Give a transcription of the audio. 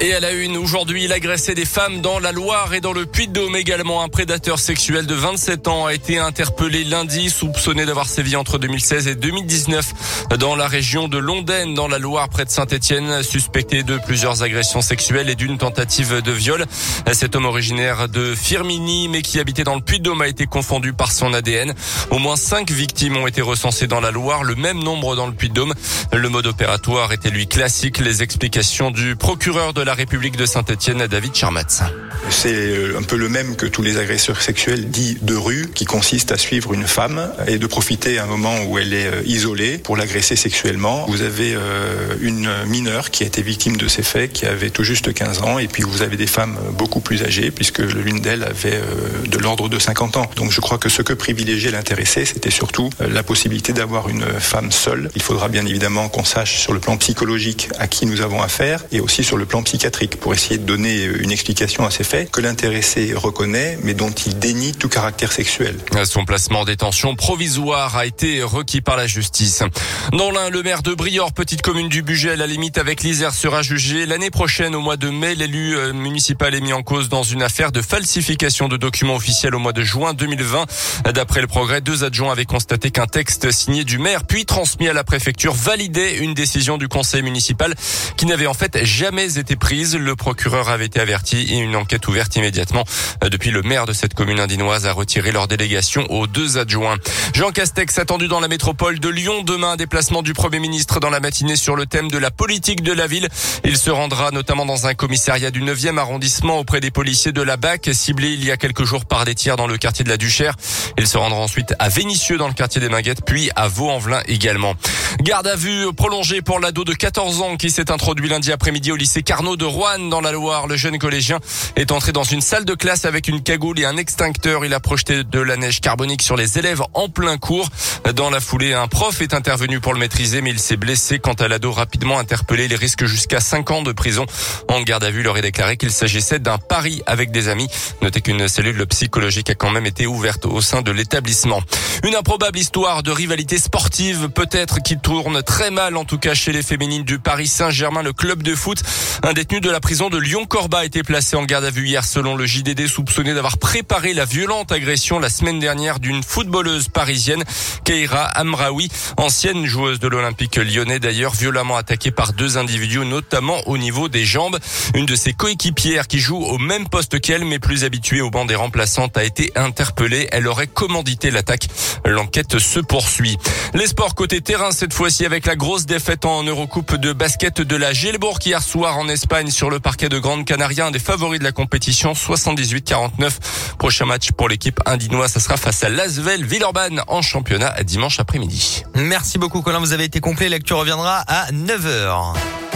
Et à la une, aujourd'hui, il agressait des femmes dans la Loire et dans le Puy-de-Dôme également. Un prédateur sexuel de 27 ans a été interpellé lundi, soupçonné d'avoir sévi entre 2016 et 2019 dans la région de Londaine, dans la Loire, près de Saint-Etienne, suspecté de plusieurs agressions sexuelles et d'une tentative de viol. Cet homme originaire de Firmini, mais qui habitait dans le Puy-de-Dôme, a été confondu par son ADN. Au moins cinq victimes ont été recensées dans la Loire, le même nombre dans le Puy-de-Dôme. Le mode opératoire était lui classique. Les explications du procureur de la République de Saint-Etienne, David Charmatz. C'est euh, un peu le même que tous les agresseurs sexuels dits de rue, qui consiste à suivre une femme et de profiter à un moment où elle est euh, isolée pour l'agresser sexuellement. Vous avez euh, une mineure qui a été victime de ces faits, qui avait tout juste 15 ans, et puis vous avez des femmes beaucoup plus âgées, puisque l'une d'elles avait de l'ordre de 50 ans. Donc je crois que ce que privilégiait l'intéressé, c'était surtout la possibilité d'avoir une femme seule. Il faudra bien évidemment qu'on sache sur le plan psychologique à qui nous avons affaire, et aussi sur le plan psychiatrique pour essayer de donner une explication à ces faits que l'intéressé reconnaît mais dont il dénie tout caractère sexuel. Son placement en détention provisoire a été requis par la justice. Dans l'un, le maire de Briord, petite commune du budget, à la limite avec l'Isère, sera jugé l'année prochaine au mois de mai. L'élu euh, municipal est mis en cause dans une affaire de falsification de documents officiels au mois de juin 2020. D'après le progrès, deux adjoints avaient constaté qu'un texte signé du maire puis transmis à la préfecture validait une décision du conseil municipal qui n'avait en fait jamais été prise le procureur avait été averti et une enquête ouverte immédiatement. Euh, depuis, le maire de cette commune indinoise a retiré leur délégation aux deux adjoints. Jean Castex attendu dans la métropole de Lyon demain. Déplacement du Premier ministre dans la matinée sur le thème de la politique de la ville. Il se rendra notamment dans un commissariat du 9e arrondissement auprès des policiers de la BAC, ciblé il y a quelques jours par des tirs dans le quartier de la Duchère. Il se rendra ensuite à Vénissieux dans le quartier des Minguettes, puis à Vaux-en-Velin également. Garde à vue prolongée pour l'ado de 14 ans qui s'est introduit lundi après-midi au lycée Carnot de Rouen dans la Loire. Le jeune collégien est entré dans une salle de classe avec une cagoule et un extincteur. Il a projeté de la neige carbonique sur les élèves en plein cours. Dans la foulée, un prof est intervenu pour le maîtriser, mais il s'est blessé quant à l'ado rapidement interpellé. Il risque jusqu'à 5 ans de prison. En garde à vue, il aurait déclaré qu'il s'agissait d'un pari avec des amis. Notez qu'une cellule psychologique a quand même été ouverte au sein de l'établissement. Une improbable histoire de rivalité sportive, peut-être qui tourne très mal, en tout cas chez les féminines du Paris Saint-Germain, le club de foot. Un détenu de la prison de Lyon-Corba a été placé en garde à vue hier selon le JDD soupçonné d'avoir préparé la violente agression la semaine dernière d'une footballeuse parisienne, Keira Amraoui, ancienne joueuse de l'Olympique lyonnais d'ailleurs, violemment attaquée par deux individus, notamment au niveau des jambes. Une de ses coéquipières qui joue au même poste qu'elle, mais plus habituée au banc des remplaçantes, a été interpellée. Elle aurait commandité l'attaque. L'enquête se poursuit. Les sports côté terrain cette fois-ci avec la grosse défaite en Eurocoupe de basket de la Gilbourg hier soir en Espagne sur le parquet de Grande Canaria, un des favoris de la compétition 78-49. Prochain match pour l'équipe indinoise, ça sera face à Lasvel Villeurbanne en championnat dimanche après-midi. Merci beaucoup Colin, vous avez été complet. Lecture reviendra à 9h.